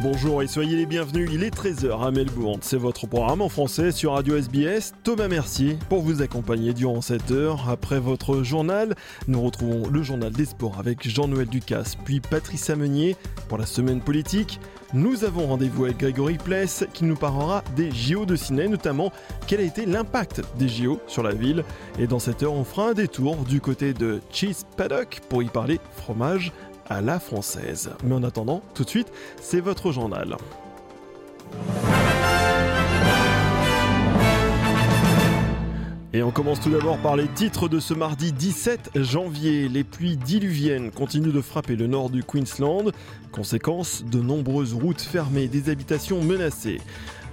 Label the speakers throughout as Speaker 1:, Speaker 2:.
Speaker 1: Bonjour et soyez les bienvenus, il est 13h à Melbourne. C'est votre programme en français sur Radio SBS. Thomas Mercier pour vous accompagner durant cette heure. Après votre journal, nous retrouvons le journal des sports avec Jean-Noël Ducasse, puis Patrice Amenier pour la semaine politique. Nous avons rendez-vous avec Grégory Pless qui nous parlera des JO de Sydney, notamment quel a été l'impact des JO sur la ville. Et dans cette heure, on fera un détour du côté de Cheese Paddock pour y parler fromage à la française. Mais en attendant, tout de suite, c'est votre journal. Et on commence tout d'abord par les titres de ce mardi 17 janvier. Les pluies diluviennes continuent de frapper le nord du Queensland. Conséquence, de nombreuses routes fermées, des habitations menacées.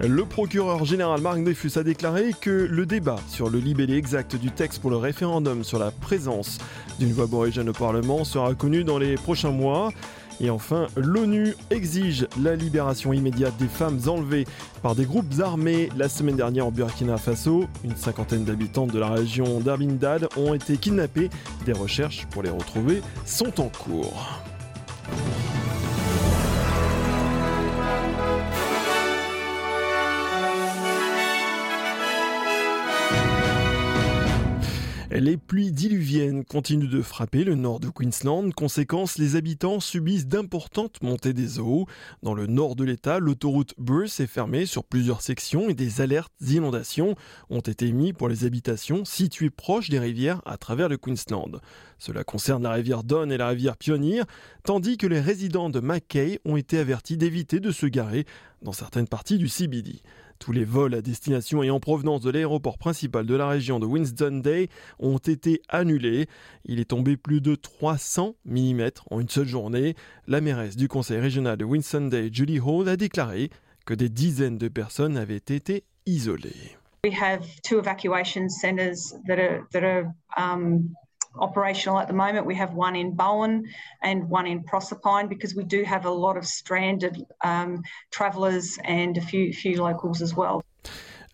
Speaker 1: Le procureur général Marc Dreyfus a déclaré que le débat sur le libellé exact du texte pour le référendum sur la présence d'une voix aborigène au Parlement sera connu dans les prochains mois. Et enfin, l'ONU exige la libération immédiate des femmes enlevées par des groupes armés. La semaine dernière en Burkina Faso, une cinquantaine d'habitants de la région d'Arbindad ont été kidnappés. Des recherches pour les retrouver sont en cours. Les pluies diluviennes continuent de frapper le nord de Queensland. Conséquence, les habitants subissent d'importantes montées des eaux. Dans le nord de l'État, l'autoroute Bruce est fermée sur plusieurs sections et des alertes d'inondation ont été émises pour les habitations situées proches des rivières à travers le Queensland. Cela concerne la rivière Don et la rivière Pioneer, tandis que les résidents de Mackay ont été avertis d'éviter de se garer dans certaines parties du CBD. Tous les vols à destination et en provenance de l'aéroport principal de la région de Winston Day ont été annulés. Il est tombé plus de 300 mm en une seule journée. La mairesse du conseil régional de Winston Day, Julie Hall, a déclaré que des dizaines de personnes avaient été isolées.
Speaker 2: We have two evacuation are, that are um, operational at the moment. We have one in Bowen and one in Proserpine because we do have a lot of stranded um, travellers and a few, few locals as well.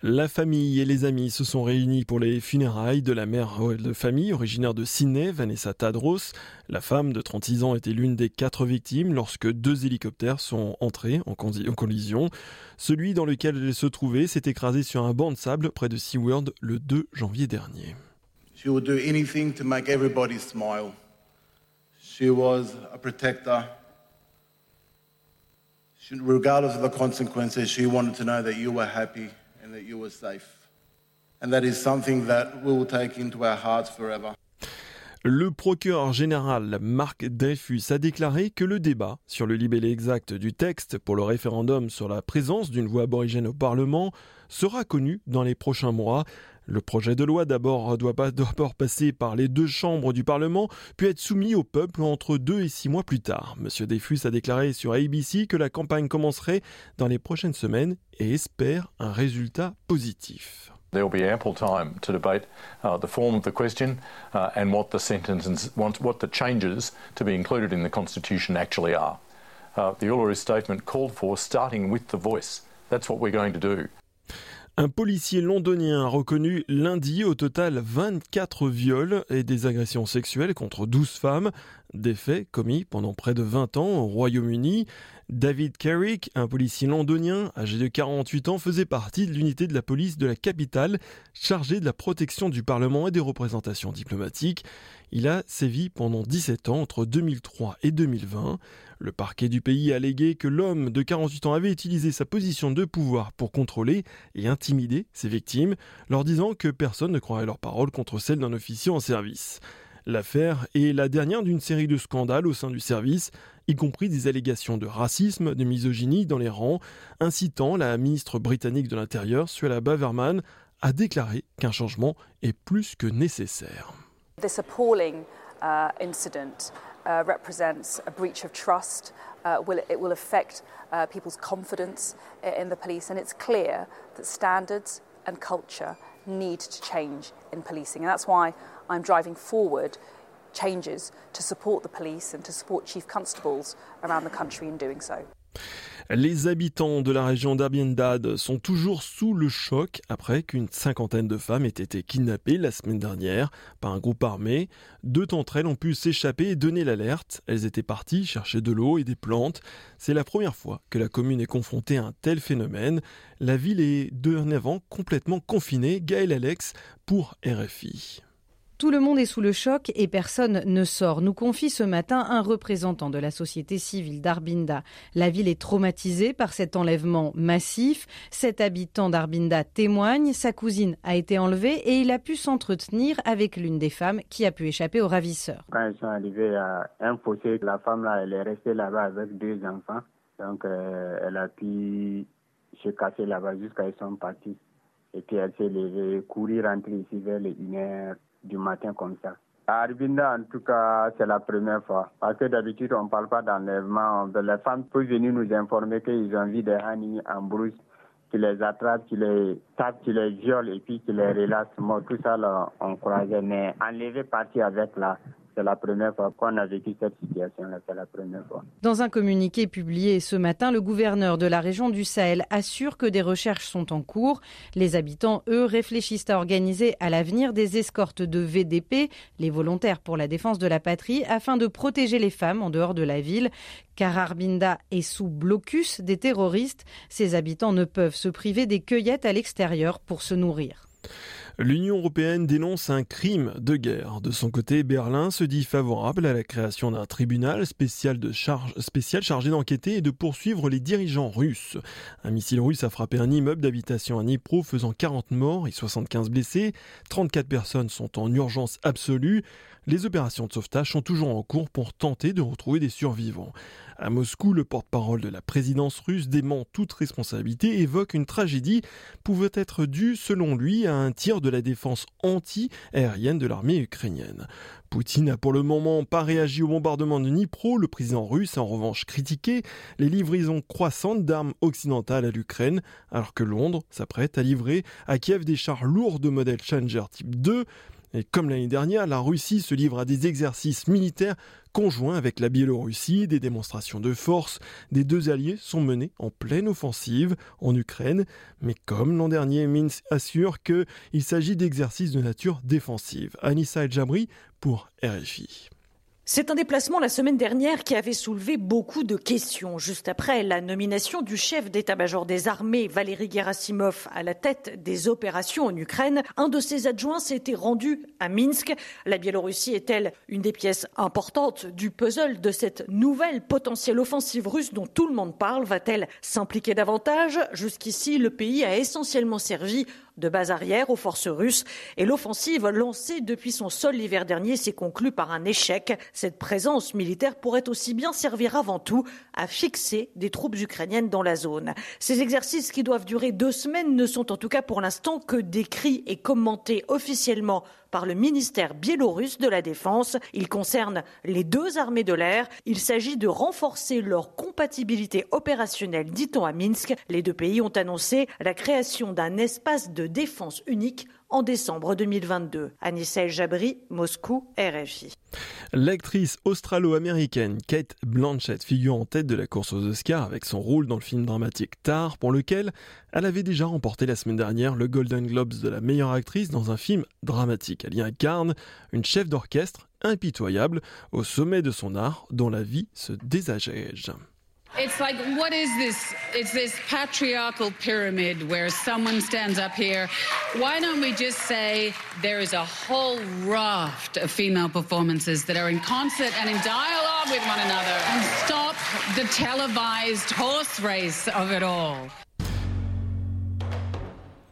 Speaker 1: La famille et les amis se sont réunis pour les funérailles de la mère de famille originaire de Sydney, Vanessa Tadros. La femme de 36 ans était l'une des quatre victimes lorsque deux hélicoptères sont entrés en collision. Celui dans lequel elle se trouvait s'est écrasé sur un banc de sable près de SeaWorld le 2 janvier dernier.
Speaker 3: She would do anything to make everybody smile. She was a protector. She, regardless of the consequences, she wanted to know that you were happy and that you were safe. And that is something that we will take into our hearts forever.
Speaker 1: Le procureur général Marc Dreyfus a déclaré que le débat sur le libellé exact du texte pour le référendum sur la présence d'une voix aborigène au Parlement sera connu dans les prochains mois. Le projet de loi d'abord doit d'abord passer par les deux chambres du Parlement, puis être soumis au peuple entre deux et six mois plus tard. Monsieur Dreyfus a déclaré sur ABC que la campagne commencerait dans les prochaines semaines et espère un résultat positif.
Speaker 4: There will be ample time to debate uh, the form of the question uh, and what the sentences, what the changes to be included in the Constitution actually are. Uh, the Uluru Statement called for starting with the voice. That's what we're going to do.
Speaker 1: Un policier londonien a reconnu lundi au total 24 viols et des agressions sexuelles contre 12 femmes, des faits commis pendant près de 20 ans au Royaume-Uni. David Carrick, un policier londonien âgé de 48 ans, faisait partie de l'unité de la police de la capitale chargée de la protection du Parlement et des représentations diplomatiques. Il a sévi pendant 17 ans entre 2003 et 2020. Le parquet du pays a allégué que l'homme de 48 ans avait utilisé sa position de pouvoir pour contrôler et intimider ses victimes, leur disant que personne ne croirait leurs paroles contre celles d'un officier en service. L'affaire est la dernière d'une série de scandales au sein du service, y compris des allégations de racisme, de misogynie dans les rangs, incitant la ministre britannique de l'Intérieur, Suella Baverman, a déclaré qu'un changement est plus que nécessaire.
Speaker 5: This appalling uh, incident uh, represents a breach of trust. Uh, will, it will affect uh, people's confidence in the police, and it's clear that standards and culture need to change in policing. And that's why I'm driving forward changes to support the police and to support chief constables around the country in doing so.
Speaker 1: Les habitants de la région d'Arbiendad sont toujours sous le choc après qu'une cinquantaine de femmes aient été kidnappées la semaine dernière par un groupe armé. Deux d'entre elles ont pu s'échapper et donner l'alerte. Elles étaient parties chercher de l'eau et des plantes. C'est la première fois que la commune est confrontée à un tel phénomène. La ville est dorénavant complètement confinée. Gaël Alex pour RFI.
Speaker 6: Tout le monde est sous le choc et personne ne sort, nous confie ce matin un représentant de la société civile d'Arbinda. La ville est traumatisée par cet enlèvement massif. Cet habitant d'Arbinda témoigne, sa cousine a été enlevée et il a pu s'entretenir avec l'une des femmes qui a pu échapper aux ravisseurs.
Speaker 7: Quand ils sont arrivés à un fossé, la femme là, elle est restée là-bas avec deux enfants. Donc euh, elle a pu se casser là-bas jusqu'à ce qu'ils sont partis. Et puis elle s'est levée, courir, rentrer ici vers les 1 heure du matin comme ça. À Arbinda, en tout cas, c'est la première fois. Parce que d'habitude, on ne parle pas d'enlèvement. Les femmes peuvent venir nous informer qu'ils ont vu des hannis en brousse, qui les attrapent, qui les tapent, qui les violent et puis qui les relâchent. tout ça, là, on croisait. Mais enlever, partir avec là, c'est la première fois qu'on a vécu cette situation-là, c'est la première fois.
Speaker 6: Dans un communiqué publié ce matin, le gouverneur de la région du Sahel assure que des recherches sont en cours. Les habitants, eux, réfléchissent à organiser à l'avenir des escortes de VDP, les volontaires pour la défense de la patrie, afin de protéger les femmes en dehors de la ville. Car Arbinda est sous blocus des terroristes, ses habitants ne peuvent se priver des cueillettes à l'extérieur pour se nourrir.
Speaker 1: L'Union européenne dénonce un crime de guerre. De son côté, Berlin se dit favorable à la création d'un tribunal spécial, de charge, spécial chargé d'enquêter et de poursuivre les dirigeants russes. Un missile russe a frappé un immeuble d'habitation à Dnipro faisant 40 morts et 75 blessés. 34 personnes sont en urgence absolue. Les opérations de sauvetage sont toujours en cours pour tenter de retrouver des survivants. À Moscou, le porte-parole de la présidence russe dément toute responsabilité et évoque une tragédie pouvant être due, selon lui, à un tir de la défense anti-aérienne de l'armée ukrainienne. Poutine n'a pour le moment pas réagi au bombardement de Dnipro. Le président russe a en revanche critiqué les livraisons croissantes d'armes occidentales à l'Ukraine, alors que Londres s'apprête à livrer à Kiev des chars lourds de modèle Challenger type 2. Et comme l'année dernière, la Russie se livre à des exercices militaires conjoints avec la Biélorussie. Des démonstrations de force des deux alliés sont menées en pleine offensive en Ukraine. Mais comme l'an dernier, Minsk assure qu'il s'agit d'exercices de nature défensive. Anissa El Jabri pour RFI.
Speaker 8: C'est un déplacement la semaine dernière qui avait soulevé beaucoup de questions. Juste après la nomination du chef d'état-major des armées, Valéry Gerasimov, à la tête des opérations en Ukraine, un de ses adjoints s'était rendu à Minsk. La Biélorussie est-elle une des pièces importantes du puzzle de cette nouvelle potentielle offensive russe dont tout le monde parle? Va-t-elle s'impliquer davantage? Jusqu'ici, le pays a essentiellement servi de base arrière aux forces russes et l'offensive lancée depuis son sol l'hiver dernier s'est conclue par un échec. Cette présence militaire pourrait aussi bien servir avant tout à fixer des troupes ukrainiennes dans la zone. Ces exercices qui doivent durer deux semaines ne sont en tout cas pour l'instant que décrits et commentés officiellement par le ministère biélorusse de la Défense. Ils concernent les deux armées de l'air. Il s'agit de renforcer leur compatibilité opérationnelle, dit-on à Minsk. Les deux pays ont annoncé la création d'un espace de défense unique en décembre 2022. Anissa El Jabri, Moscou, RFI.
Speaker 1: L'actrice australo-américaine Kate Blanchett figure en tête de la course aux Oscars avec son rôle dans le film dramatique Tar, pour lequel elle avait déjà remporté la semaine dernière le Golden Globes de la meilleure actrice dans un film dramatique. Elle y incarne une chef d'orchestre impitoyable au sommet de son art dont la vie se désagège.
Speaker 9: It's like, what is this? It's this patriarchal pyramid where someone stands up here. Why don't we just say there is a whole raft of female performances that are in concert and in dialogue with one another and stop the televised horse race of it all?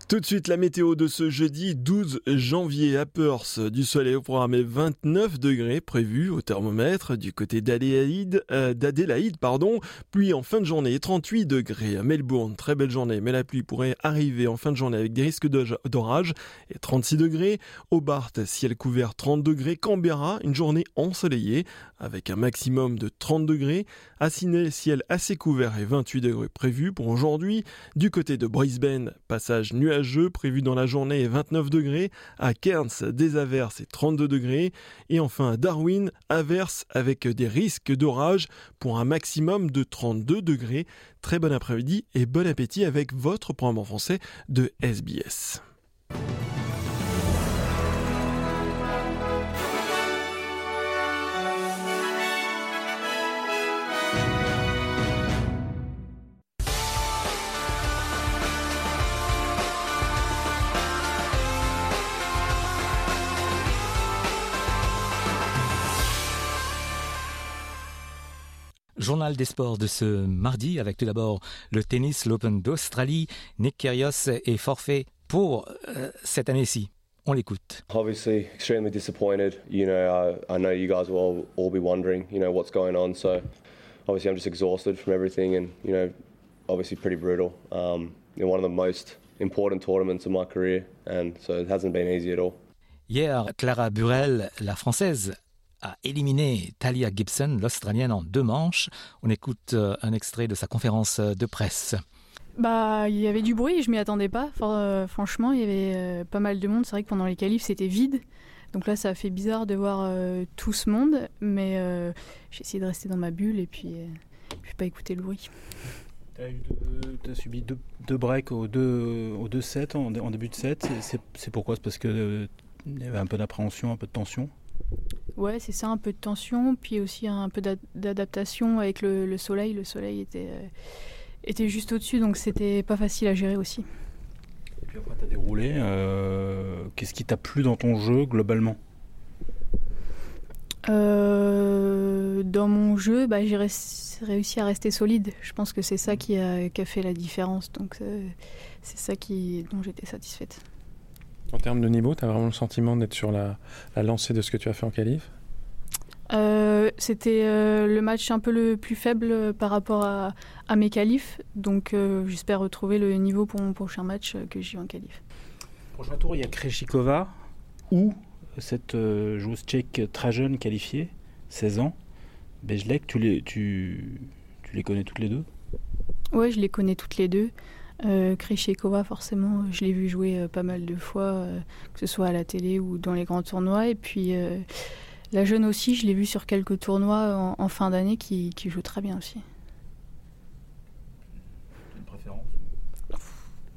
Speaker 1: Tout de suite, la météo de ce jeudi 12 janvier à Perth. Du soleil au programme 29 degrés prévu au thermomètre du côté d'Adélaïde, euh, d'Adélaïde, pardon. Pluie en fin de journée, 38 degrés à Melbourne. Très belle journée, mais la pluie pourrait arriver en fin de journée avec des risques d'orage et 36 degrés. Hobart, ciel couvert 30 degrés. Canberra, une journée ensoleillée avec un maximum de 30 degrés. Sydney, ciel assez couvert et 28 degrés prévus pour aujourd'hui. Du côté de Brisbane, passage nuageux prévu dans la journée et 29 degrés. À Cairns, des averses et 32 degrés. Et enfin à Darwin, averses avec des risques d'orage pour un maximum de 32 degrés. Très bon après-midi et bon appétit avec votre programme en français de SBS.
Speaker 10: Journal des sports de ce mardi avec tout d'abord le tennis, l'Open d'Australie. Nick Kyrgios est forfait pour euh, cette année-ci. On l'écoute.
Speaker 11: Obviously, extremely disappointed. You know, I, I know you guys will all, all be wondering, you know, what's going on. So, obviously, I'm just exhausted from everything, and you know, obviously, pretty brutal. Um, in one of the most important tournaments of my career, and so it hasn't been easy at all.
Speaker 10: Hier, Clara Burel, la française, a éliminé Talia Gibson, l'Australienne, en deux manches. On écoute euh, un extrait de sa conférence euh, de presse.
Speaker 12: Bah, il y avait du bruit, je m'y attendais pas. Euh, franchement, il y avait pas mal de monde. C'est vrai que pendant les qualifs, c'était vide. Donc là, ça a fait bizarre de voir tout ce monde, mais j'ai essayé de rester dans ma bulle et puis, puis pas écouter le bruit.
Speaker 13: Tu as, subi deux, breaks aux deux, aux deux sets en, en début de set. C'est pourquoi? C'est parce qu'il y avait un peu d'appréhension, un peu de tension?
Speaker 12: Ouais, c'est ça, un peu de tension, puis aussi un peu d'adaptation avec le, soleil. Le soleil était, euh, était juste au-dessus, donc c'était pas facile à gérer aussi.
Speaker 13: Et puis après, tu as déroulé. Euh, qu'est-ce qui t'a plu dans ton jeu globalement?
Speaker 12: Euh, Dans mon jeu, bah, j'ai réussi à rester solide. Je pense que c'est ça qui a, qui a, fait la différence, donc c'est ça qui, dont j'étais satisfaite.
Speaker 14: En termes de niveau, tu as vraiment le sentiment d'être sur la, lancée de ce que tu as fait en qualif?
Speaker 12: Euh, C'était euh, le match un peu le plus faible euh, par rapport à, mes qualifs. Donc j'espère retrouver le niveau pour mon prochain match que j'ai en qualif.
Speaker 13: Prochain tour, il y a Kreshikova ou cette joueuse tchèque très jeune qualifiée, 16 ans, Bejlek. Tu les, tu, tu les connais toutes les deux?
Speaker 12: Oui, je les connais toutes les deux. Euh, Krishikova, forcément, je l'ai vu jouer euh, pas mal de fois, euh, que ce soit à la télé ou dans les grands tournois. Et puis euh, la jeune aussi, je l'ai vu sur quelques tournois en, fin d'année qui, joue très bien aussi.
Speaker 13: Une préférence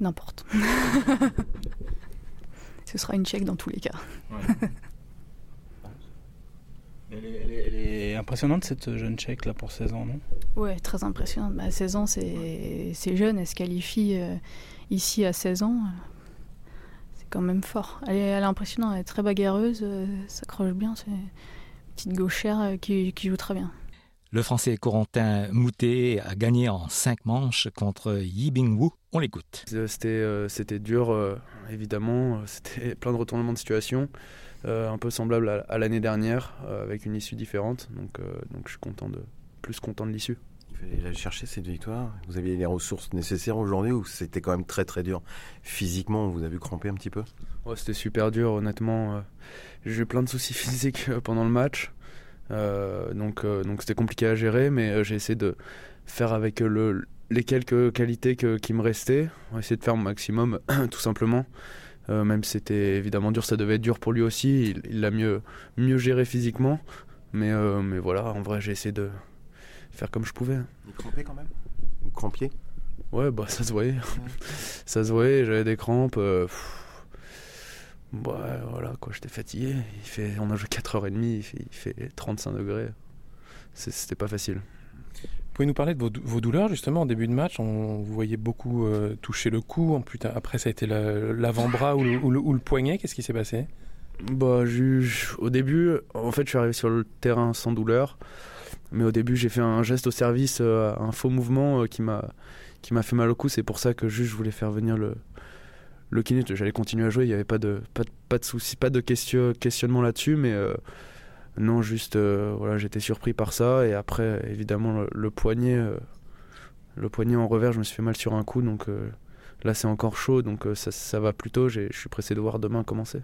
Speaker 12: N'importe. ce sera une tchèque dans tous les cas.
Speaker 13: Elle est, impressionnante cette jeune tchèque là pour 16 ans, non?
Speaker 12: Ouais, très impressionnante. Bah, 16 ans, c'est jeune. Elle se qualifie euh, ici à 16 ans. C'est quand même fort. Elle est, impressionnante. Elle est très bagarreuse. Euh, s'accroche bien. C'est une petite gauchère euh, qui, joue très bien.
Speaker 10: Le français Corentin Moutet a gagné en 5 manches contre Yi Bing On l'écoute.
Speaker 15: C'était dur, évidemment. C'était plein de retournements de situation. Euh, un peu semblable à, l'année dernière, euh, avec une issue différente. Donc, euh, donc je suis content de, plus content de l'issue.
Speaker 16: Il fallait aller chercher cette victoire. Vous aviez les ressources nécessaires aujourd'hui ou c'était quand même très très dur? Physiquement, vous avez vu cramper un petit peu?
Speaker 15: C'était super dur, honnêtement. J'ai eu plein de soucis physiques pendant le match. donc donc c'était compliqué à gérer, mais j'ai essayé de faire avec le, les quelques qualités qui me restaient. On essayer de faire mon maximum, tout simplement. Euh, même si c'était évidemment dur, ça devait être dur pour lui aussi. Il l'a mieux, mieux géré physiquement. Mais, euh, mais voilà, en vrai, j'ai essayé de faire comme je pouvais.
Speaker 16: Il crampait quand même? Vous crampiez?
Speaker 15: Ouais, bah ça se voyait. ça se voyait, j'avais des crampes. Euh, bah, voilà, quoi, j'étais fatigué. Il fait, on a joué 4h30, il fait, il fait 35 degrés. C'était pas facile.
Speaker 14: Pouvez nous parler de vos, douleurs justement en début de match? On vous voyait beaucoup euh, toucher le cou. Après, ça a été l'avant-bras ou, le, poignet. Qu'est-ce qui s'est passé?
Speaker 15: Bah, au début, en fait, je suis arrivé sur le terrain sans douleur, mais au début, j'ai fait un geste au service, euh, un faux mouvement euh, qui m'a fait mal au cou. C'est pour ça que juste je voulais faire venir le le kiné, j'allais continuer à jouer, il n'y avait pas de, pas, pas de soucis, pas de question, questionnement là-dessus, mais non, juste, voilà, j'étais surpris par ça, et après, évidemment, le, poignet, le poignet en revers, je me suis fait mal sur un coup, donc là c'est encore chaud, donc ça, ça va plutôt, je suis pressé de voir demain commencer.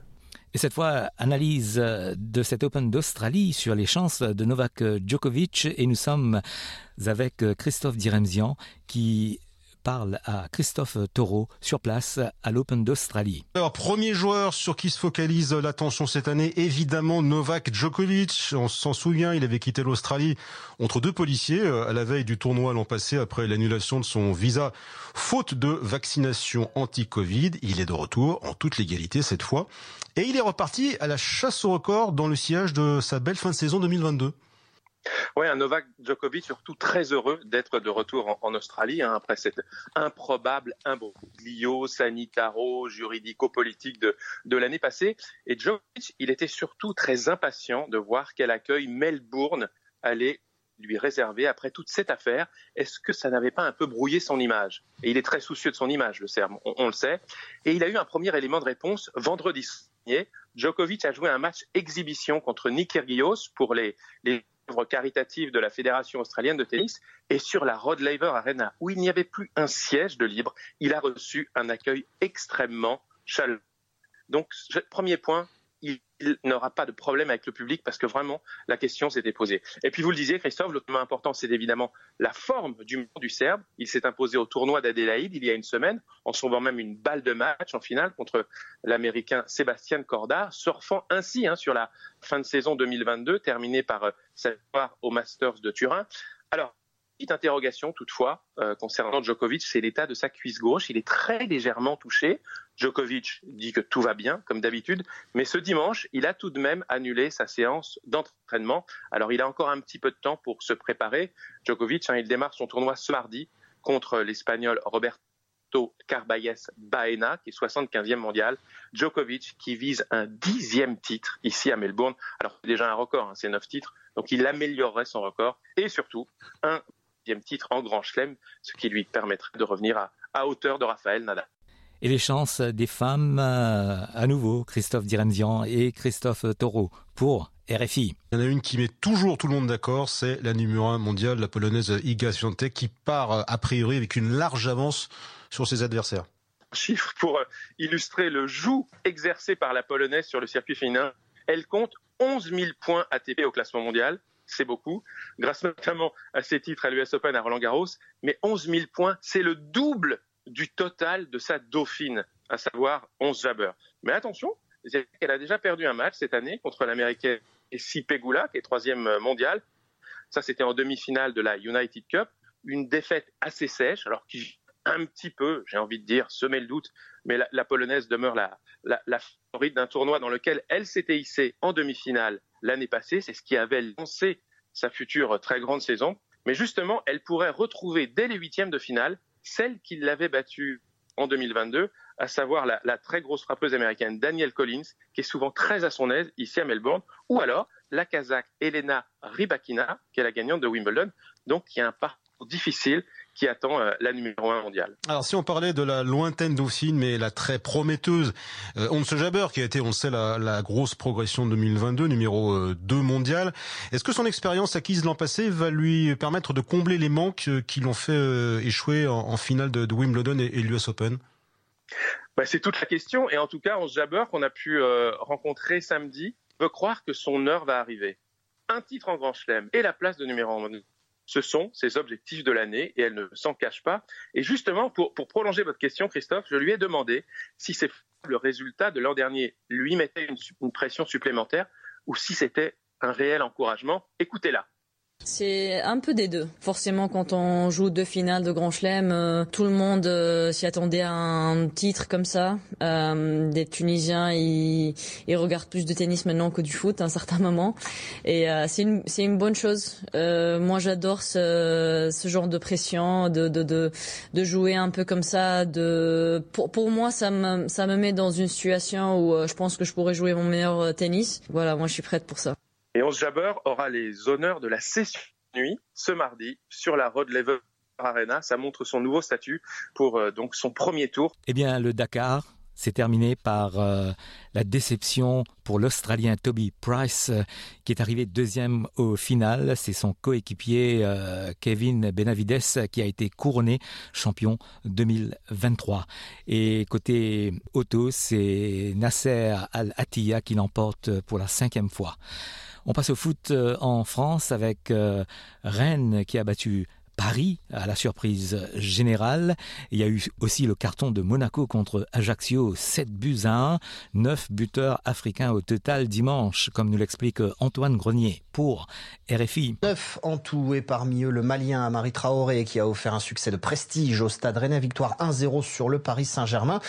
Speaker 10: Et cette fois, analyse de cet Open d'Australie sur les chances de Novak Djokovic. Et nous sommes avec Christophe Diremzian qui parle à Christophe Taureau sur place à l'Open d'Australie.
Speaker 17: Alors, premier joueur sur qui se focalise l'attention cette année, évidemment Novak Djokovic. On s'en souvient, il avait quitté l'Australie entre deux policiers euh, à la veille du tournoi l'an passé après l'annulation de son visa faute de vaccination anti-Covid. Il est de retour en toute légalité cette fois. Et il est reparti à la chasse au record dans le sillage de sa belle fin de saison 2022.
Speaker 18: Oui, un Novak Djokovic surtout très heureux d'être de retour en, Australie hein, après cet improbable imbroglio sanitaro-juridico-politique de, de l'année passée. Et Djokovic, il était surtout très impatient de voir quel accueil Melbourne allait lui réserver après toute cette affaire. Est-ce que ça n'avait pas un peu brouillé son image? Et il est très soucieux de son image, le Serbe, on, le sait. Et il a eu un premier élément de réponse vendredi dernier. Djokovic a joué un match exhibition contre Nick Kyrgios pour les, les caritative de la Fédération australienne de tennis et sur la Rod Laver Arena où il n'y avait plus un siège de libre, il a reçu un accueil extrêmement chaleureux. Donc, premier point, il, n'aura pas de problème avec le public parce que vraiment la question s'était posée. Et puis vous le disiez, Christophe, l'autre point important, c'est évidemment la forme du du Serbe. Il s'est imposé au tournoi d'Adélaïde il y a une semaine en sauvant même une balle de match en finale contre l'Américain Sébastien Corda, surfant ainsi hein, sur la fin de saison 2022 terminée par euh, sa victoire au Masters de Turin. Alors, petite interrogation toutefois euh, concernant Djokovic, c'est l'état de sa cuisse gauche. Il est très légèrement touché. Djokovic dit que tout va bien, comme d'habitude, mais ce dimanche, il a tout de même annulé sa séance d'entraînement. Alors il a encore un petit peu de temps pour se préparer. Djokovic, hein, il démarre son tournoi ce mardi contre l'Espagnol Roberto Carballes Baena, qui est 75e mondial. Djokovic, qui vise un dixième titre ici à Melbourne. Alors c'est déjà un record, hein, c'est neuf titres. Donc il améliorerait son record. Et surtout, un titre en Grand Chelem, ce qui lui permettrait de revenir à, à hauteur de Raphaël Nadal.
Speaker 10: Et les chances des femmes, euh, à nouveau, Christophe Direnzian et Christophe Taureau pour RFI.
Speaker 17: Il y en a une qui met toujours tout le monde d'accord, c'est la numéro 1 mondiale, la polonaise Iga Świątek, qui part euh, a priori avec une large avance sur ses adversaires.
Speaker 18: Chiffre pour euh, illustrer le joug exercé par la polonaise sur le circuit féminin. Elle compte 11 000 points ATP au classement mondial c'est beaucoup, grâce notamment à ses titres à l'US Open à Roland Garros, mais 11 000 points, c'est le double du total de sa dauphine, à savoir 11 Jabber. Mais attention, elle a déjà perdu un match cette année contre l'américaine Essie Pegula, qui est troisième mondiale. Ça, c'était en demi-finale de la United Cup. Une défaite assez sèche, alors qui un petit peu, j'ai envie de dire, semait le doute, mais la, polonaise demeure la, la, la favorite d'un tournoi dans lequel elle s'était hissée en demi-finale l'année passée. C'est ce qui avait lancé sa future très grande saison. Mais justement, elle pourrait retrouver dès les huitièmes de finale celle qui l'avait battue en 2022, à savoir la, très grosse frappeuse américaine Danielle Collins, qui est souvent très à son aise ici à Melbourne, ou alors la Kazakh Elena Rybakina, qui est la gagnante de Wimbledon, donc qui a un parcours difficile qui attend euh, la numéro 1 mondiale.
Speaker 17: Alors si on parlait de la lointaine Dauphine, mais la très prometteuse euh, Once Jabber, qui a été, on le sait, la, la grosse progression 2022, numéro 2 euh, mondial, est-ce que son expérience acquise l'an passé va lui permettre de combler les manques euh, qui l'ont fait échouer en, finale de, Wimbledon et, et l'US Open?
Speaker 18: Bah, C'est toute la question, et en tout cas, Once Jabber, qu'on a pu rencontrer samedi, veut croire que son heure va arriver. Un titre en Grand Chelem et la place de numéro 1 ce sont ses objectifs de l'année et elle ne s'en cache pas. Et justement, pour, prolonger votre question, Christophe, je lui ai demandé si c'est le résultat de l'an dernier lui mettait une pression supplémentaire ou si c'était un réel encouragement. Écoutez-la.
Speaker 19: C'est un peu des deux. Forcément, quand on joue deux finales de Grand Chelem, euh, tout le monde euh, s'y attendait à un titre comme ça. Euh, des Tunisiens, ils, regardent plus de tennis maintenant que du foot à un certain moment. Et c'est une, une bonne chose. moi, j'adore ce, ce genre de pression, de, de, de, de, jouer un peu comme ça. De, pour, pour moi, ça me, ça me met dans une situation où je pense que je pourrais jouer mon meilleur tennis. Voilà, moi, je suis prête pour ça.
Speaker 18: Et Onze Jabber aura les honneurs de la session nuit ce mardi sur la Rod Laver Arena. Ça montre son nouveau statut pour euh, donc son premier tour.
Speaker 10: Eh bien, le Dakar, C'est terminé par euh, la déception pour l'Australien Toby Price, euh, qui est arrivé deuxième au final. C'est son coéquipier euh, Kevin Benavides qui a été couronné champion 2023. Et côté auto, c'est Nasser Al-Attiyah qui l'emporte pour la cinquième fois. On passe au foot en France avec Rennes qui a battu Paris, à la surprise générale. Il y a eu aussi le carton de Monaco contre Ajaccio, 7 buts à 1, 9 buteurs africains au total dimanche, comme nous l'explique Antoine Grenier pour RFI.
Speaker 20: 9 en tout et parmi eux le Malien Amari Traoré qui a offert un succès de prestige au Stade Rennais, victoire 1-0 sur le Paris Saint-Germain.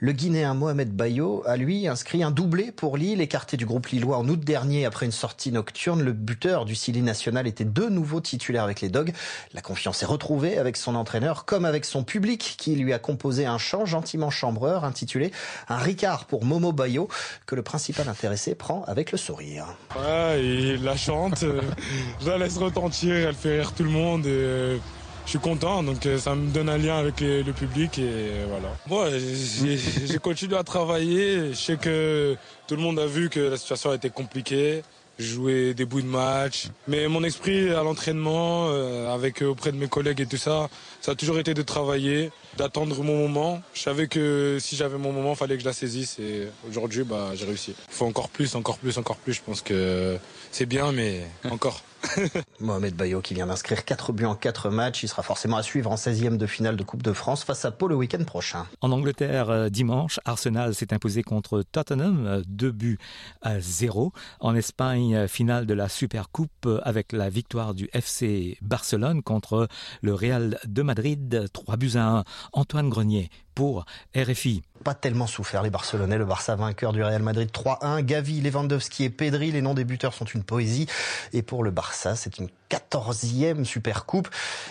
Speaker 20: Le Guinéen Mohamed Bayo a lui inscrit un doublé pour Lille, écarté du groupe lillois en août dernier après une sortie nocturne. Le buteur du Sili national était de nouveau titulaire avec les Dogs. La confiance est retrouvée avec son entraîneur comme avec son public qui lui a composé un chant gentiment chambreur intitulé Un Ricard pour Momo Bayo que le principal intéressé prend avec le sourire.
Speaker 21: Il la chante, euh, je la laisse retentir, elle fait rire tout le monde euh, je suis content, donc euh, ça me donne un lien avec le public et voilà. Moi, j'ai continué à travailler, je sais que tout le monde a vu que la situation été compliquée jouer des bouts de match. Mais mon esprit à l'entraînement, euh, avec euh, auprès de mes collègues et tout ça, ça a toujours été de travailler, d'attendre mon moment. Je savais que si j'avais mon moment, fallait que je la saisisse et aujourd'hui, bah, j'ai réussi. Il faut encore plus, encore plus, encore plus. Je pense que c'est bien, mais encore.
Speaker 20: Mohamed Bayo qui vient d'inscrire 4 buts en 4 matchs. Il sera forcément à suivre en 16e de finale de Coupe de France face à Pau le week-end prochain.
Speaker 10: En Angleterre, euh, dimanche, Arsenal s'est imposé contre Tottenham, 2 euh, buts à 0. En Espagne, euh, finale de la Super Coupe avec la victoire du FC Barcelone contre le Real de Madrid, 3 buts à 1. Antoine Grenier
Speaker 20: Pas tellement souffert les Barcelonais, le Barça vainqueur du Real Madrid 3-1. Gavi, Lewandowski et Pedri, les noms des buteurs sont une poésie. Et pour le Barça, c'est une quatorzième Super Coupe.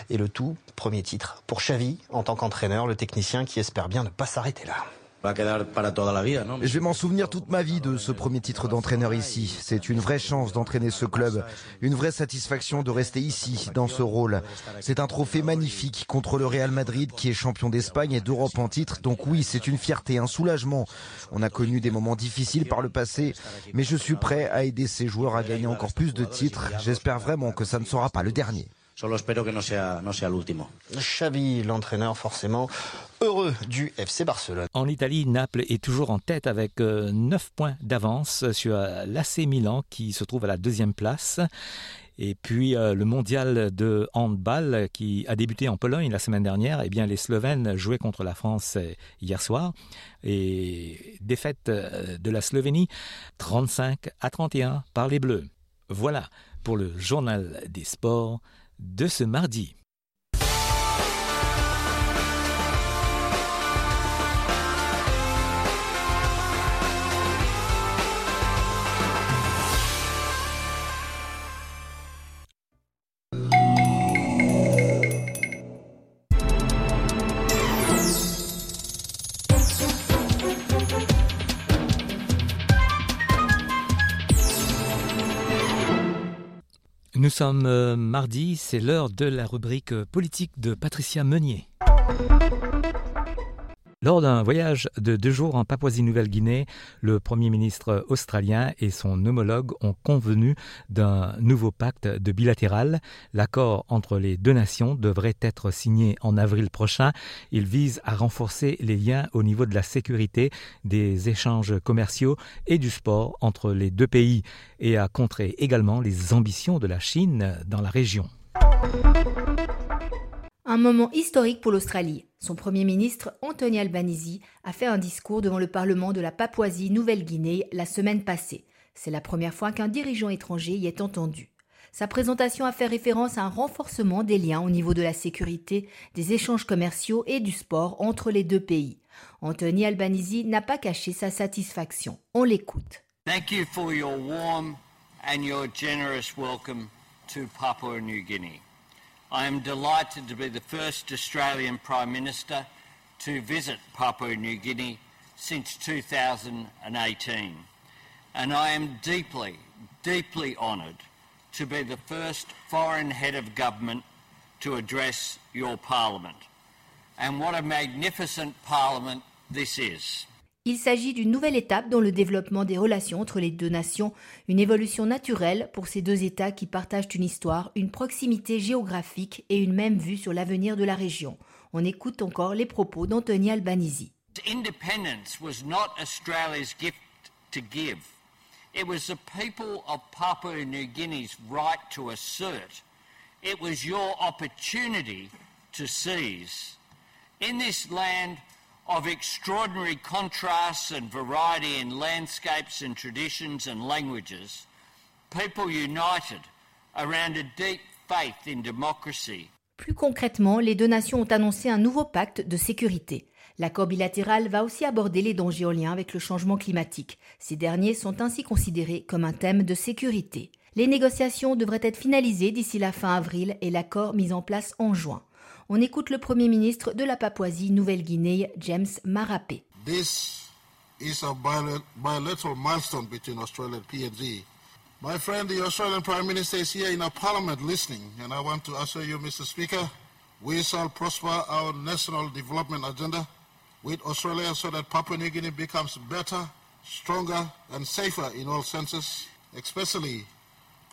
Speaker 20: Et le tout, premier titre pour Xavi en tant qu'entraîneur, le technicien qui espère bien ne pas s'arrêter là.
Speaker 22: Je vais m'en souvenir toute ma vie de ce premier titre d'entraîneur ici. C'est une vraie chance d'entraîner ce club, une vraie satisfaction de rester ici, dans ce rôle. C'est un trophée magnifique contre le Real Madrid qui est champion d'Espagne et d'Europe en titre. Donc oui, c'est une fierté, un soulagement. On a connu des moments difficiles par le passé, mais je suis prêt à aider ces joueurs à gagner encore plus de titres. J'espère vraiment que ça ne sera pas le dernier.
Speaker 20: Solo espero que no sea, no sea l'ultimo. Xavi, l'entraîneur forcément heureux du FC Barcelone.
Speaker 10: En Italie, Naples est toujours en tête avec 9 euh, points d'avance sur l'AC Milan qui se trouve à la deuxième place. Et puis euh, le mondial de handball qui a débuté en Pologne la semaine dernière, eh bien les Slovènes jouaient contre la France euh, hier soir et défaite de la Slovénie 35 à 31 par les Bleus. Voilà pour le journal des sports de ce mardi. Nous sommes euh, mardi, c'est l'heure de la rubrique politique de Patricia Meunier. Lors d'un voyage de deux jours en Papouasie-Nouvelle-Guinée, le Premier ministre australien et son homologue ont convenu d'un nouveau pacte de bilatéral. L'accord entre les deux nations devrait être signé en avril prochain. Il vise à renforcer les liens au niveau de la sécurité, des échanges commerciaux et du sport entre les deux pays et à contrer également les ambitions de la Chine dans la région.
Speaker 23: Un moment historique pour l'Australie. Son Premier ministre, Anthony Albanese, a fait un discours devant le Parlement de la Papouasie-Nouvelle-Guinée la semaine passée. C'est la première fois qu'un dirigeant étranger y est entendu. Sa présentation a fait référence à un renforcement des liens au niveau de la sécurité, des échanges commerciaux et du sport entre les deux pays. Anthony Albanese n'a pas caché sa satisfaction. On l'écoute.
Speaker 24: Warm. I am delighted to be the first Australian Prime Minister to visit Papua New Guinea since 2018. And I am deeply, deeply honoured to be the first foreign head of government to address your Parliament. And what a magnificent Parliament this is.
Speaker 23: Il s'agit d'une nouvelle étape dans le développement des relations entre les deux nations, une évolution naturelle pour ces deux États qui partagent une histoire, une proximité géographique et une même vue sur l'avenir de la région. On écoute encore les propos d'Anthony Albanese.
Speaker 24: Independence was not Australia's gift to give. It was the people of Papua New Guinea's right to assert. It was your opportunity to seize. In this land, of extraordinary contrasts and variety in landscapes and traditions and languages, people united around a deep faith in democracy.
Speaker 23: Plus concrètement, les deux nations ont annoncé un nouveau pacte de sécurité. L'accord bilatéral va aussi aborder les dangers en lien avec le changement climatique. Ces derniers sont ainsi considérés comme un thème de sécurité. Les négociations devraient être finalisées d'ici la fin avril et l'accord mis en place en juin. On écoute le Premier ministre de la Papouasie-Nouvelle-Guinée, James Marape.
Speaker 25: This is a bilateral milestone between Australia and PNG. My friend, the Australian Prime Minister is here in our parliament listening, and I want to assure you, Mr. Speaker, we shall prosper our national development agenda with Australia so that Papua New Guinea becomes better, stronger, and safer in all senses, especially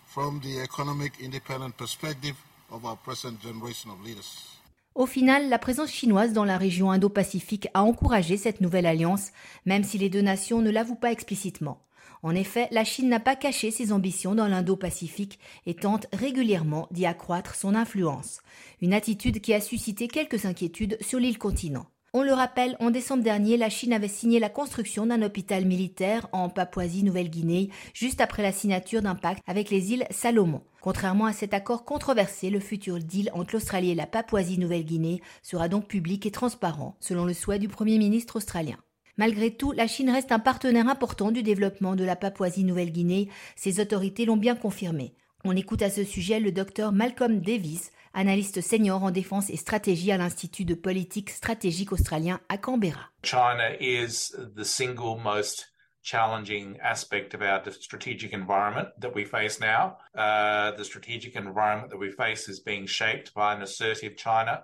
Speaker 25: from the economic independent perspective of our present generation of leaders.
Speaker 23: Au final, la présence chinoise dans la région Indo-Pacifique a encouragé cette nouvelle alliance, même si les deux nations ne l'avouent pas explicitement. En effet, la Chine n'a pas caché ses ambitions dans l'Indo-Pacifique et tente régulièrement d'y accroître son influence, une attitude qui a suscité quelques inquiétudes sur l'île continent. On le rappelle, en décembre dernier, la Chine avait signé la construction d'un hôpital militaire en Papouasie-Nouvelle-Guinée, juste après la signature d'un pacte avec les îles Salomon. Contrairement à cet accord controversé, le futur deal entre l'Australie et la Papouasie-Nouvelle-Guinée sera donc public et transparent, selon le souhait du Premier ministre australien. Malgré tout, la Chine reste un partenaire important du développement de la Papouasie-Nouvelle-Guinée. Ses autorités l'ont bien confirmé. On écoute à ce sujet le docteur Malcolm Davis, analyste senior en défense et stratégie à l'Institut de politique stratégique australien à Canberra.
Speaker 26: China is the single most challenging aspect of our strategic environment that we face now. Uh, the strategic environment that we face is being shaped by an assertive China.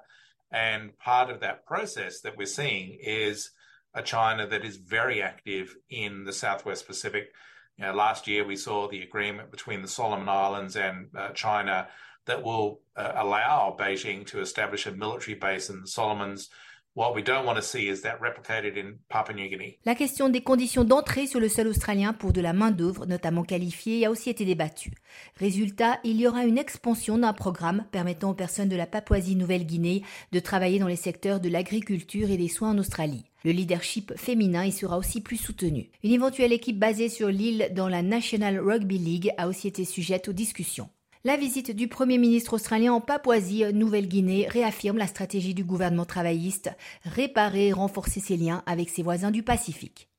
Speaker 26: And part of that process that we're seeing is a China that is very active in the Southwest Pacific. Last year we saw the agreement between the Solomon Islands and uh, China that will allow Beijing to establish a military base in the Solomons. What we don't want to see is that replicated in Papua New Guinea.
Speaker 23: La question des conditions d'entrée sur le sol australien pour de la main-d'œuvre, notamment qualifiée, a aussi été débattue. Résultat, il y aura une expansion d'un programme permettant aux personnes de la Papouasie-Nouvelle-Guinée de travailler dans les secteurs de l'agriculture et des soins en Australie. Le leadership féminin y sera aussi plus soutenu. Une éventuelle équipe basée sur l'île dans la National Rugby League a aussi été sujette aux discussions. La visite du Premier ministre australien en Papouasie-Nouvelle-Guinée réaffirme la stratégie du gouvernement travailliste, réparer et renforcer ses liens avec ses voisins du Pacifique.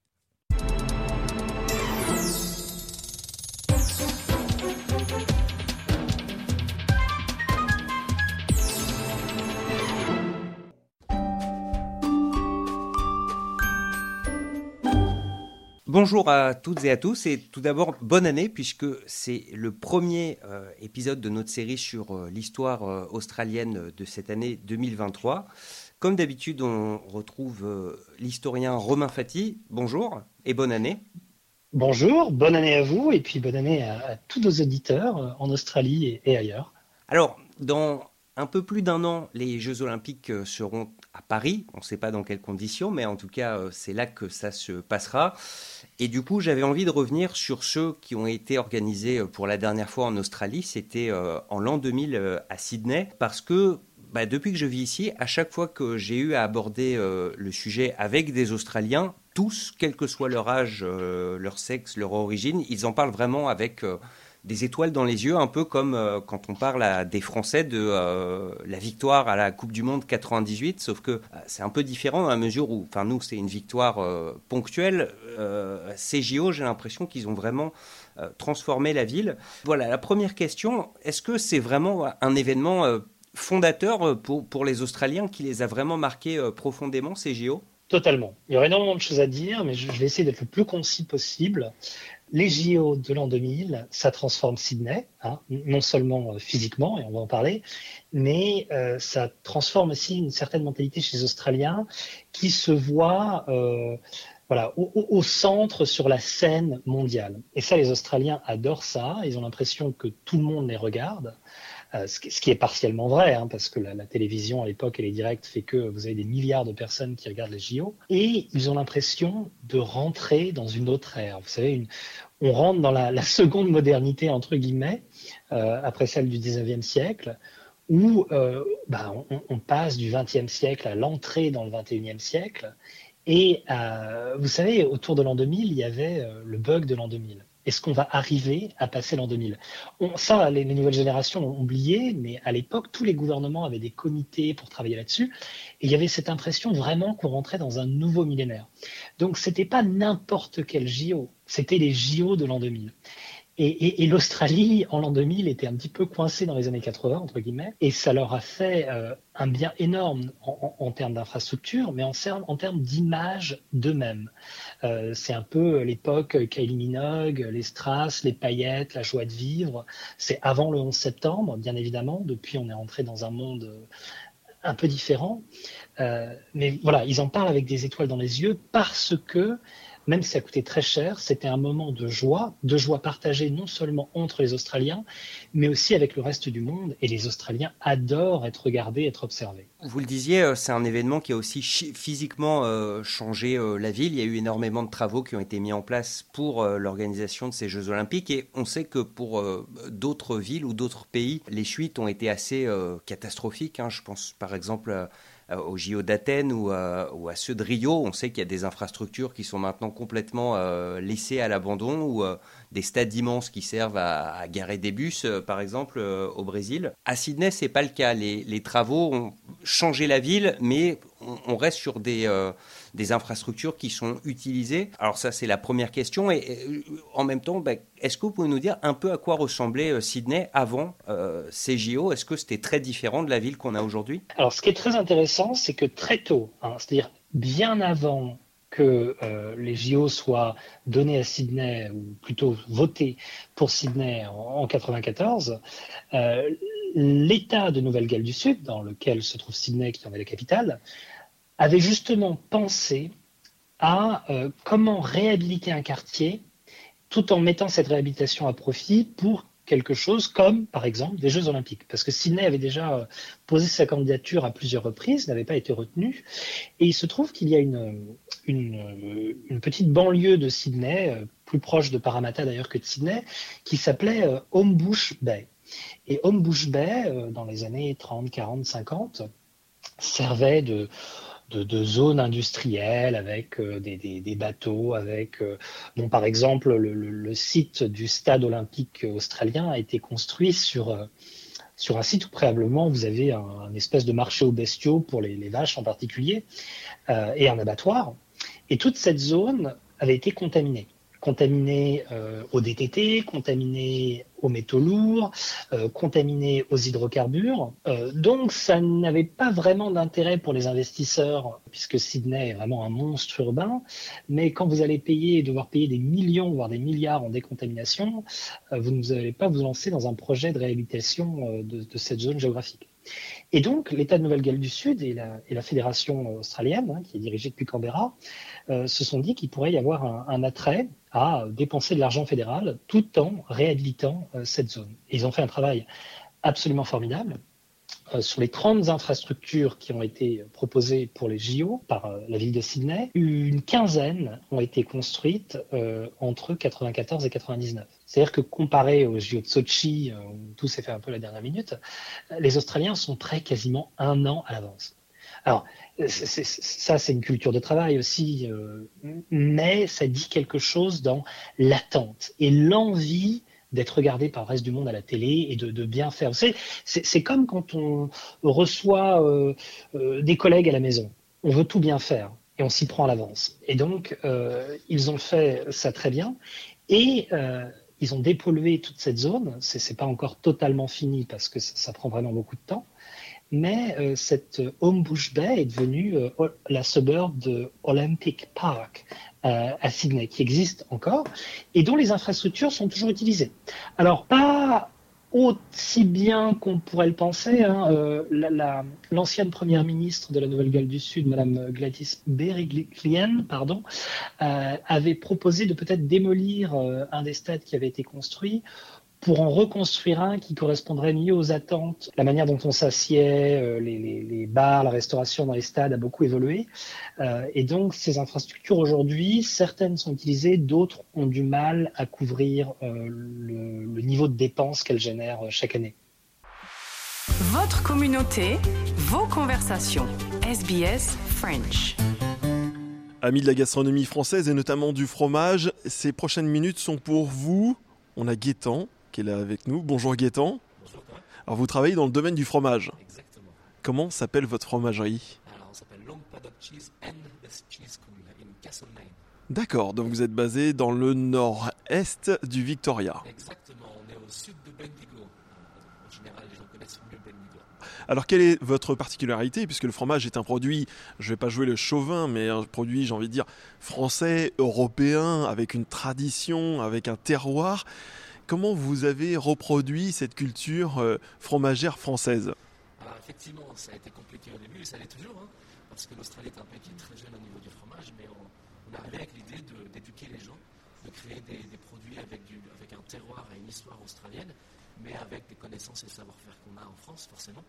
Speaker 27: Bonjour à toutes et à tous et tout d'abord bonne année puisque c'est le premier euh, épisode de notre série sur euh, l'histoire euh, australienne de cette année 2023. Comme d'habitude, on retrouve l'historien Romain Fati. Bonjour et bonne année.
Speaker 28: Bonjour, bonne année à vous et puis bonne année à, tous nos auditeurs en Australie et, et ailleurs.
Speaker 27: Alors, dans un peu plus d'un an, les Jeux olympiques seront à Paris. On ne sait pas dans quelles conditions, mais en tout cas, c'est là que ça se passera. Et du coup, j'avais envie de revenir sur ceux qui ont été organisés euh, pour la dernière fois en Australie. C'était euh, en l'an 2000 euh, à Sydney, parce que bah, depuis que je vis ici, à chaque fois que j'ai eu à aborder le sujet avec des Australiens, tous, quel que soit leur âge, leur sexe, leur origine, ils en parlent vraiment avec des étoiles dans les yeux, un peu comme euh, quand on parle des Français de euh, la victoire à la Coupe du Monde 98, sauf que euh, c'est un peu différent dans la mesure où, enfin nous, c'est une victoire ponctuelle. ces JO, j'ai l'impression qu'ils ont vraiment transformé la ville. Voilà, la première question, est-ce que c'est vraiment un événement fondateur pour, pour les Australiens qui les a vraiment marqués profondément, ces JO
Speaker 28: Totalement. Il y aurait énormément de choses à dire, mais je vais essayer d'être le plus concis possible les JO de l'an 2000, ça transforme Sydney, hein, non seulement euh, physiquement, et on va en parler, mais euh, ça transforme aussi une certaine mentalité chez les Australiens qui se voient euh, voilà, au, centre sur la scène mondiale. Et ça, les Australiens adorent ça. Ils ont l'impression que tout le monde les regarde. Euh, ce, qui, est partiellement vrai, hein, parce que la, télévision à l'époque et les directs fait que vous avez des milliards de personnes qui regardent les JO, et ils ont l'impression de rentrer dans une autre ère. Vous savez, on rentre dans la, seconde modernité, entre guillemets, euh, après celle du 19e siècle, où euh, bah, on, on, passe du 20e siècle à l'entrée dans le 21e siècle. Et vous savez, autour de l'an 2000, il y avait le bug de l'an 2000 est-ce qu'on va arriver à passer l'an 2000 Ça, les, nouvelles générations ont oublié, mais à l'époque, tous les gouvernements avaient des comités pour travailler là-dessus, et il y avait cette impression vraiment qu'on rentrait dans un nouveau millénaire. Donc, ce n'était pas n'importe quel JO, c'était les JO de l'an 2000. Et, l'Australie, en l'an 2000, était un petit peu coincée dans les années 80, entre guillemets, et ça leur a fait euh, un bien énorme en, termes d'infrastructure, mais en, termes d'image d'eux-mêmes. Euh, c'est un peu l'époque Kylie Minogue, les strass, les paillettes, la joie de vivre. C'est avant le 11 septembre, bien évidemment. Depuis, on est entré dans un monde euh, un peu différent. mais voilà, ils en parlent avec des étoiles dans les yeux parce que même si ça coûtait très cher, c'était un moment de joie, de joie partagée non seulement entre les Australiens, mais aussi avec le reste du monde. Et les Australiens adorent être regardés, être observés.
Speaker 29: Vous le disiez, euh, c'est un événement qui a aussi physiquement euh, changé euh, la ville. Il y a eu énormément de travaux qui ont été mis en place pour l'organisation de ces Jeux olympiques. Et on sait que pour d'autres villes ou d'autres pays, les chutes ont été assez catastrophiques. Hein. Je pense par exemple euh, au JO d'Athènes ou, ou, à ceux de Rio. On sait qu'il y a des infrastructures qui sont maintenant complètement euh, laissées à l'abandon ou euh, des stades immenses qui servent à, garer des bus, par exemple, au Brésil. À Sydney, c'est pas le cas. Les, travaux ont changé la ville, mais on, reste sur des des infrastructures qui sont utilisées. Alors ça, c'est la première question. Et, en même temps, ben, est-ce que vous pouvez nous dire un peu à quoi ressemblait euh, Sydney avant euh, ces JO Est-ce que c'était très différent de la ville qu'on a aujourd'hui?
Speaker 28: Alors ce qui est très intéressant, c'est que très tôt, hein, c'est-à-dire bien avant que euh, les JO soient donnés à Sydney, ou plutôt votés pour Sydney en 1994, l'État de Nouvelle-Galles du Sud, dans lequel se trouve Sydney, qui en est la capitale, avait justement pensé à euh, comment réhabiliter un quartier tout en mettant cette réhabilitation à profit pour quelque chose comme, par exemple, des Jeux Olympiques. Parce que Sydney avait déjà euh, posé sa candidature à plusieurs reprises, n'avait pas été retenu. Et il se trouve qu'il y a une, une, petite banlieue de Sydney, euh, plus proche de Parramatta d'ailleurs que de Sydney, qui s'appelait Homebush Bay. Et Homebush Bay, dans les années 30, 40, 50, servait de de, zones industrielles avec euh, des, bateaux, avec euh, par exemple le, site du stade olympique australien a été construit sur euh, sur un site où préalablement vous avez un, espèce de marché aux bestiaux pour les, les vaches en particulier et un abattoir. Et toute cette zone avait été contaminée contaminés euh, au DTT, contaminés aux métaux lourds, euh, contaminés aux hydrocarbures. Euh, donc ça n'avait pas vraiment d'intérêt pour les investisseurs, puisque Sydney est vraiment un monstre urbain. Mais quand vous allez payer, devoir payer des millions, voire des milliards en décontamination, vous n'allez pas vous lancer dans un projet de réhabilitation de, cette zone géographique. Et donc, l'État de Nouvelle-Galles du Sud et la, fédération australienne, hein, qui est dirigée depuis Canberra, se sont dit qu'il pourrait y avoir un, attrait à dépenser de l'argent fédéral tout en réhabilitant euh, cette zone. Et ils ont fait un travail absolument formidable. Euh, sur les 30 infrastructures qui ont été proposées pour les JO par euh, la ville de Sydney, une quinzaine ont été construites entre 94 et 99. C'est-à-dire que comparé aux JO de Sochi, où tout s'est fait un peu la dernière minute, les Australiens sont prêts quasiment un an à l'avance. Alors, ça, c'est une culture de travail aussi, mais ça dit quelque chose dans l'attente et l'envie d'être regardé par le reste du monde à la télé et de, bien faire. C'est comme quand on reçoit euh, euh, des collègues à la maison. On veut tout bien faire et on s'y prend à l'avance. Et donc, euh, ils ont fait ça très bien et ils ont dépollué toute cette zone. C'est pas encore totalement fini parce que ça prend vraiment beaucoup de temps mais euh, cette Homebush Bay est devenue euh, la suburb de Olympic Park euh, à Sydney, qui existe encore, et dont les infrastructures sont toujours utilisées. Alors, pas aussi bien qu'on pourrait le penser. Hein, euh, l'ancienne première ministre de la Nouvelle-Galles du Sud, Madame Gladys Berejiklian, pardon, euh, avait proposé de peut-être démolir euh, un des stades qui avait été construit pour en reconstruire un qui correspondrait mieux aux attentes. La manière dont on s'assied, euh, les, bars, la restauration dans les stades a beaucoup évolué. Euh, et donc, ces infrastructures aujourd'hui, certaines sont utilisées, d'autres ont du mal à couvrir euh, le, le, niveau de dépenses qu'elles génèrent chaque année.
Speaker 30: Votre communauté, vos conversations. SBS French.
Speaker 1: Amis de la gastronomie française et notamment du fromage, ces prochaines minutes sont pour vous. On a Gaétan qui est là avec nous. Bonjour Gaëtan. Bonjour. Alors vous travaillez dans le domaine du fromage.
Speaker 31: Exactement.
Speaker 1: Comment s'appelle votre fromagerie?
Speaker 31: Alors on s'appelle Long Paddock Cheese and the Cheese School in Castlemaine.
Speaker 1: D'accord, donc vous êtes basé dans le nord-est du Victoria.
Speaker 31: Exactement, on est au sud de Bendigo. En général, les gens connaissent mieux Bendigo.
Speaker 1: Alors, quelle est votre particularité? Puisque le fromage est un produit, je ne vais pas jouer le chauvin, mais un produit, j'ai envie de dire, français, européen, avec une tradition, avec un terroir. Comment vous avez reproduit cette culture euh, fromagère française?
Speaker 31: Alors effectivement, ça a été compliqué au début, et ça l'est toujours, hein, parce que l'Australie est un pays qui est très jeune au niveau du fromage, mais on, on arrivé avec l'idée d'éduquer les gens, de créer des, produits avec, avec un terroir et une histoire australienne, mais avec des connaissances et savoir-faire qu'on a en France, forcément.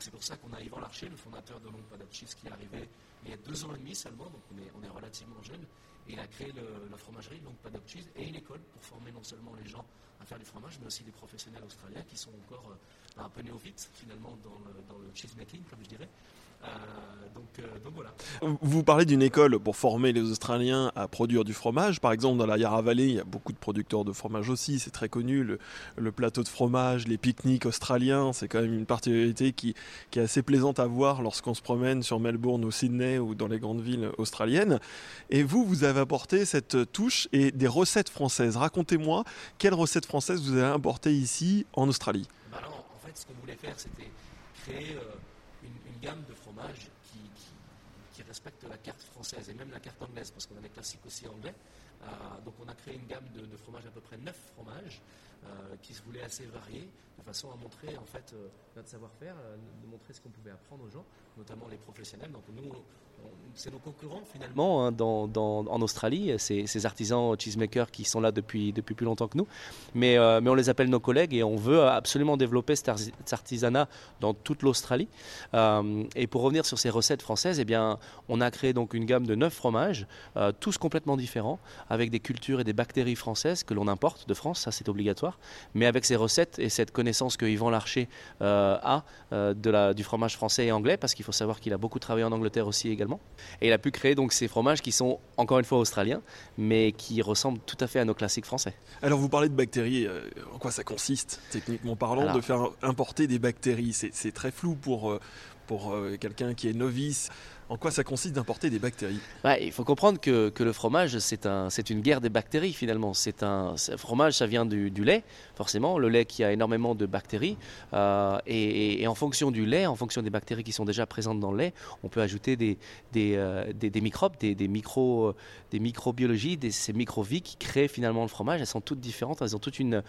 Speaker 31: C'est pour ça qu'on a Yvan Larcher, le fondateur de Long Cheese, qui est arrivé il y a deux ans et demi seulement, donc on est, relativement jeune, et il a créé la fromagerie Long Paddock Cheese et une école pour former non seulement les gens à faire du fromage, mais aussi des professionnels australiens qui sont encore euh, un peu néophytes finalement dans le, dans le cheese making, comme je dirais. Euh, euh, donc, voilà.
Speaker 1: Vous parlez d'une école pour former les Australiens à produire du fromage. Par exemple, dans la Yarra Valley, il y a beaucoup de producteurs de fromage aussi. C'est très connu. Le, plateau de fromage, les pique-niques australiens, c'est quand même une particularité qui, qui, est assez plaisante à voir lorsqu'on se promène sur Melbourne ou Sydney ou dans les grandes villes australiennes. Et vous, vous avez apporté cette touche et des recettes françaises. Racontez-moi quelles recettes françaises vous avez apportées ici en Australie.
Speaker 31: Bah en fait, ce qu'on voulait faire, c'était créer une, gamme de qui, qui, respecte la carte française et même la carte anglaise, parce qu'on a des classiques aussi anglais. Euh, donc on a créé une gamme de, fromages, à peu près 9 fromages, euh, qui se voulaient assez variés, de façon à montrer en fait euh, notre savoir-faire, de montrer ce qu'on pouvait apprendre aux gens, notamment les professionnels. Donc nous, c'est nos concurrents finalement
Speaker 29: hein, en Australie, ces, ces, artisans cheesemakers qui sont là depuis, depuis plus longtemps que nous. Mais, mais on les appelle nos collègues et on veut absolument développer cet, artisanat dans toute l'Australie. Et pour revenir sur ces recettes françaises, eh bien, on a créé donc une gamme de neuf fromages, tous complètement différents, avec des cultures et des bactéries françaises que l'on importe de France, ça c'est obligatoire, mais avec ces recettes et cette connaissance que Yvan Larcher a de la, du fromage français et anglais, parce qu'il faut savoir qu'il a beaucoup travaillé en Angleterre aussi également et il a pu créer donc ces fromages qui sont encore une fois australiens, mais qui ressemblent tout à fait à nos classiques français.
Speaker 1: Alors vous parlez de bactéries, euh, en quoi ça consiste techniquement parlant de faire importer des bactéries? C'est très flou pour, euh, pour euh, quelqu'un qui est novice. En quoi ça consiste d'importer des bactéries
Speaker 29: Il faut comprendre que, le fromage, c'est un, une guerre des bactéries finalement. C'est un, fromage, ça vient du, lait, forcément, le lait qui a énormément de bactéries. Euh, et, en fonction du lait, en fonction des bactéries qui sont déjà présentes dans le lait, on peut ajouter des, des, euh, microbes, des, micro, des microbiologies, ces micro-vies qui créent finalement le fromage. Elles sont toutes différentes, elles ont toute une,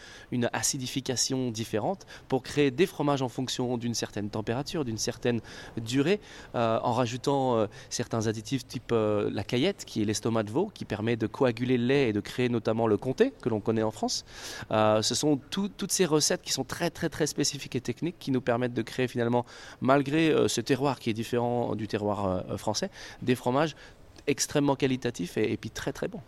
Speaker 29: acidification différente pour créer des fromages en fonction d'une certaine température, d'une certaine durée, euh, en rajoutant euh, certains additifs type euh, la caillette, qui est l'estomac de veau, qui permet de coaguler le lait et de créer notamment le comté, que l'on connaît en France. Euh, ce sont toutes ces recettes qui sont très très très spécifiques et techniques qui nous permettent de créer finalement, malgré ce terroir qui est différent du terroir français, des fromages extrêmement qualitatifs et, puis très très bons.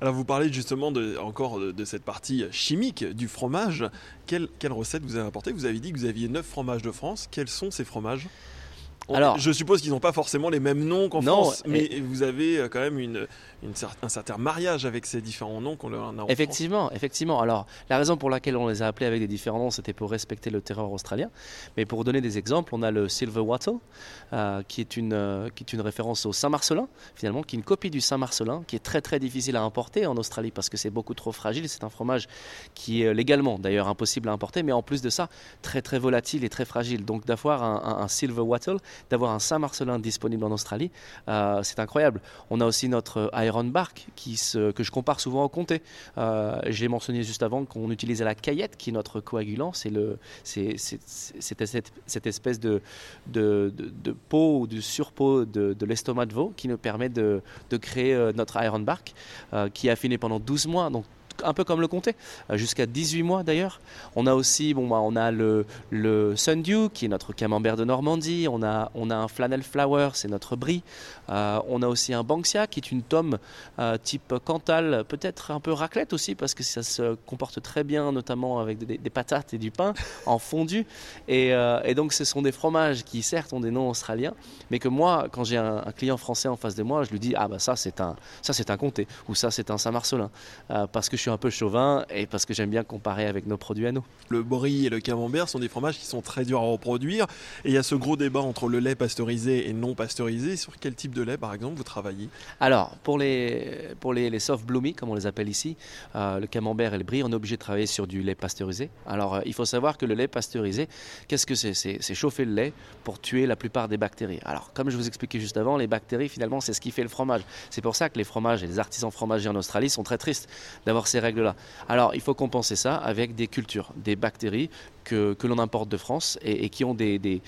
Speaker 1: Alors vous parlez justement de, encore de, cette partie chimique du fromage. Quelle, quelle recette vous avez apporté Vous avez dit que vous aviez 9 fromages de France. Quels sont ces fromages? Alors, je suppose qu'ils n'ont pas forcément les mêmes noms qu'en France, mais vous avez euh, quand même une, un certain mariage avec ces différents noms qu'on leur a en
Speaker 29: Effectivement,
Speaker 1: France.
Speaker 29: effectivement. Alors, la raison pour laquelle on les a appelés avec des différents noms, c'était pour respecter le terreur australien. Mais pour donner des exemples, on a le Silver Wattle, euh, qui, est une, euh, qui est une référence au Saint-Marcelin, finalement, qui est une copie du Saint-Marcelin, qui est très très difficile à importer en Australie parce que c'est beaucoup trop fragile. C'est un fromage qui est légalement d'ailleurs impossible à importer, mais en plus de ça, très très volatile et très fragile. Donc d'avoir un, un Silver Wattle, d'avoir un Saint-Marcelin disponible en Australie, euh, c'est incroyable. On a aussi notre Iron Bark qui que je compare souvent au comté. Euh, J'ai mentionné juste avant qu'on utilisait la caillette qui est notre coagulant. C'est cette, cette, espèce de, de, de, peau ou de surpeau de, de l'estomac de veau qui nous permet de, créer euh, notre Iron Bark euh, qui est affiné pendant 12 mois. Un peu comme le comté, euh, jusqu'à 18 mois d'ailleurs. On a aussi, bon, bah, on a le, le Sundew, qui est notre camembert de Normandie. On a, on a un Flannel Flower, c'est notre brie. Euh, on a aussi un Banksia, qui est une tome euh, type Cantal, peut-être un peu raclette aussi, parce que ça se comporte très bien, notamment avec des, patates et du pain en fondu. Et, donc, ce sont des fromages qui, certes, ont des noms australiens, mais que moi, quand j'ai un, client français en face de moi, je lui dis, ah bah ça, c'est un, ça, c'est un comté, ou ça, c'est un Saint-Marcelin, parce que je suis un peu chauvin et parce que j'aime bien comparer avec nos produits à nous.
Speaker 1: Le brie et le camembert sont des fromages qui sont très durs à reproduire et il y a ce gros débat entre le lait pasteurisé et non pasteurisé. Sur quel type de lait, par exemple, vous travaillez?
Speaker 29: Alors, pour les, pour les, les soft bloomy, comme on les appelle ici, euh, le camembert et le brie, on est obligé de travailler sur du lait pasteurisé. Alors, euh, il faut savoir que le lait pasteurisé, qu'est-ce que c'est? C'est chauffer le lait pour tuer la plupart des bactéries. Alors, comme je vous expliquais juste avant, les bactéries, finalement, c'est ce qui fait le fromage. C'est pour ça que les fromages et les artisans fromagers en Australie sont très tristes d'avoir ces règles-là. Alors, il faut compenser ça avec des cultures, des bactéries que, l'on importe de France et, qui ont des,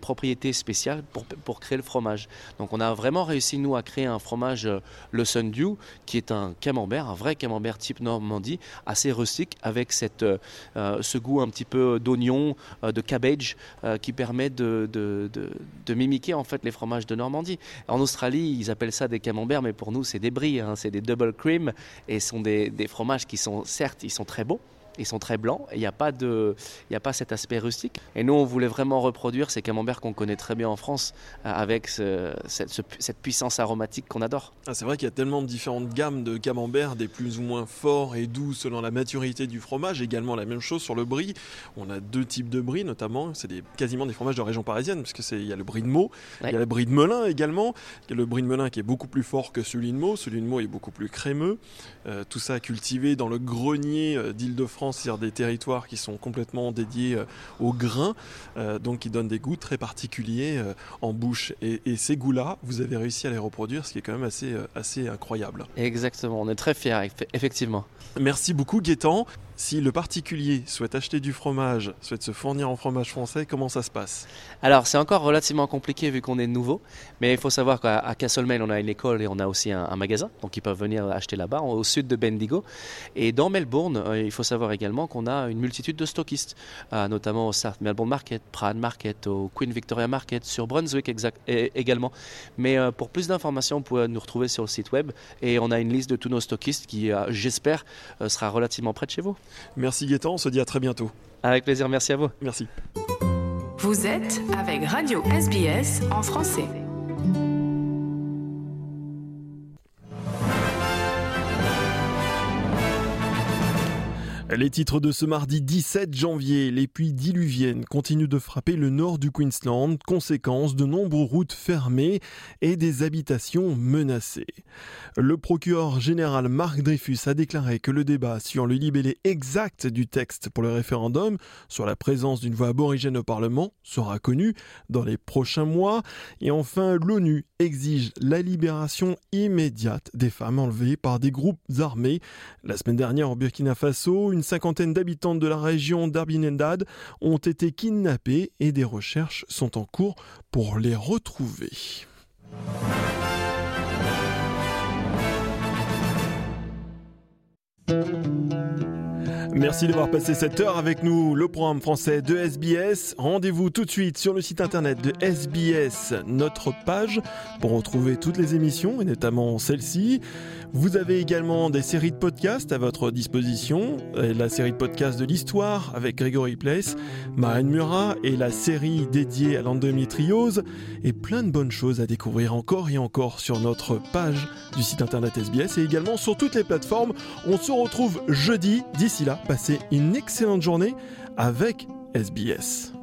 Speaker 29: propriétés spéciales pour, créer le fromage. Donc, on a vraiment réussi, nous, à créer un fromage, euh, le Sundew, qui est un camembert, un vrai camembert type Normandie, assez rustique, avec cette, euh, euh, ce goût un petit peu d'oignon, de cabbage, qui permet de, de, mimiquer en fait les fromages de Normandie. En Australie, ils appellent ça des camemberts, mais pour nous, c'est des bris, hein, c'est des double cream, et ce sont des, des fromages qui sont, certes, ils sont très beaux, ils sont très blancs et il n'y a, pas de, a pas cet aspect rustique. Et nous, on voulait vraiment reproduire ces camemberts qu'on connaît très bien en France euh, avec cette, puissance aromatique qu'on adore.
Speaker 1: Ah, c'est vrai qu'il y a tellement de différentes gammes de camemberts, des plus ou moins forts et doux selon la maturité du fromage. Également la même chose sur le brie. On a deux types de brie notamment. C'est quasiment des fromages de région parisienne parce qu'il y a le brie de Meaux, il y a le brie de Melun également. Il y a le brie de Melun qui est beaucoup plus fort que celui de Meaux. Celui de Meaux est beaucoup plus crémeux. Euh, tout ça cultivé dans le grenier euh, d'Île-de-France c'est-à-dire des territoires qui sont complètement dédiés euh, au grain, euh, donc qui donnent des goûts très particuliers euh, en bouche. Et, ces goûts-là, vous avez réussi à les reproduire, ce qui est quand même assez, assez incroyable.
Speaker 29: Exactement, on est très fiers, effectivement.
Speaker 1: Merci beaucoup Gaétan. Si le particulier souhaite acheter du fromage, souhaite se fournir en fromage français, comment ça se passe?
Speaker 29: Alors, c'est encore relativement compliqué vu qu'on est nouveau, mais il faut savoir qu'à Castlemaine, on a une école et on a aussi un, magasin, donc ils peuvent venir acheter là-bas, au sud de Bendigo. Et dans Melbourne, euh, il faut savoir également qu'on a une multitude de stockistes, euh, notamment au South Melbourne Market, Pratt Market, au Queen Victoria Market, sur Brunswick exact, également. Mais euh, pour plus d'informations, vous pouvez nous retrouver sur le site web et on a une liste de tous nos stockistes qui, j'espère, sera relativement près de chez vous.
Speaker 1: Merci Gaëtan, on se dit à très bientôt.
Speaker 29: Avec plaisir, merci à vous.
Speaker 1: Merci.
Speaker 30: Vous êtes avec Radio SBS en français.
Speaker 1: Les titres de ce mardi 17 janvier, les pluies diluviennes continuent de frapper le nord du Queensland, conséquence de nombreuses routes fermées et des habitations menacées. Le procureur général Marc Dreyfus a déclaré que le débat sur le libellé exact du texte pour le référendum sur la présence d'une voix aborigène au Parlement sera connu dans les prochains mois. Et enfin, l'ONU exige la libération immédiate des femmes enlevées par des groupes armés. La semaine dernière au Burkina Faso, une cinquantaine d'habitants de la région d'Arbinendad ont été kidnappés et des recherches sont en cours pour les retrouver. Merci d'avoir passé cette heure avec nous, le programme français de SBS. Rendez-vous tout de suite sur le site internet de SBS, notre page, pour retrouver toutes les émissions, et notamment celle-ci. Vous avez également des séries de podcasts à votre disposition. La série de podcasts de l'histoire avec Gregory Place, Marine Murat et la série dédiée à l'endométriose et plein de bonnes choses à découvrir encore et encore sur notre page du site internet SBS et également sur toutes les plateformes. On se retrouve jeudi. D'ici là, passez une excellente journée avec SBS.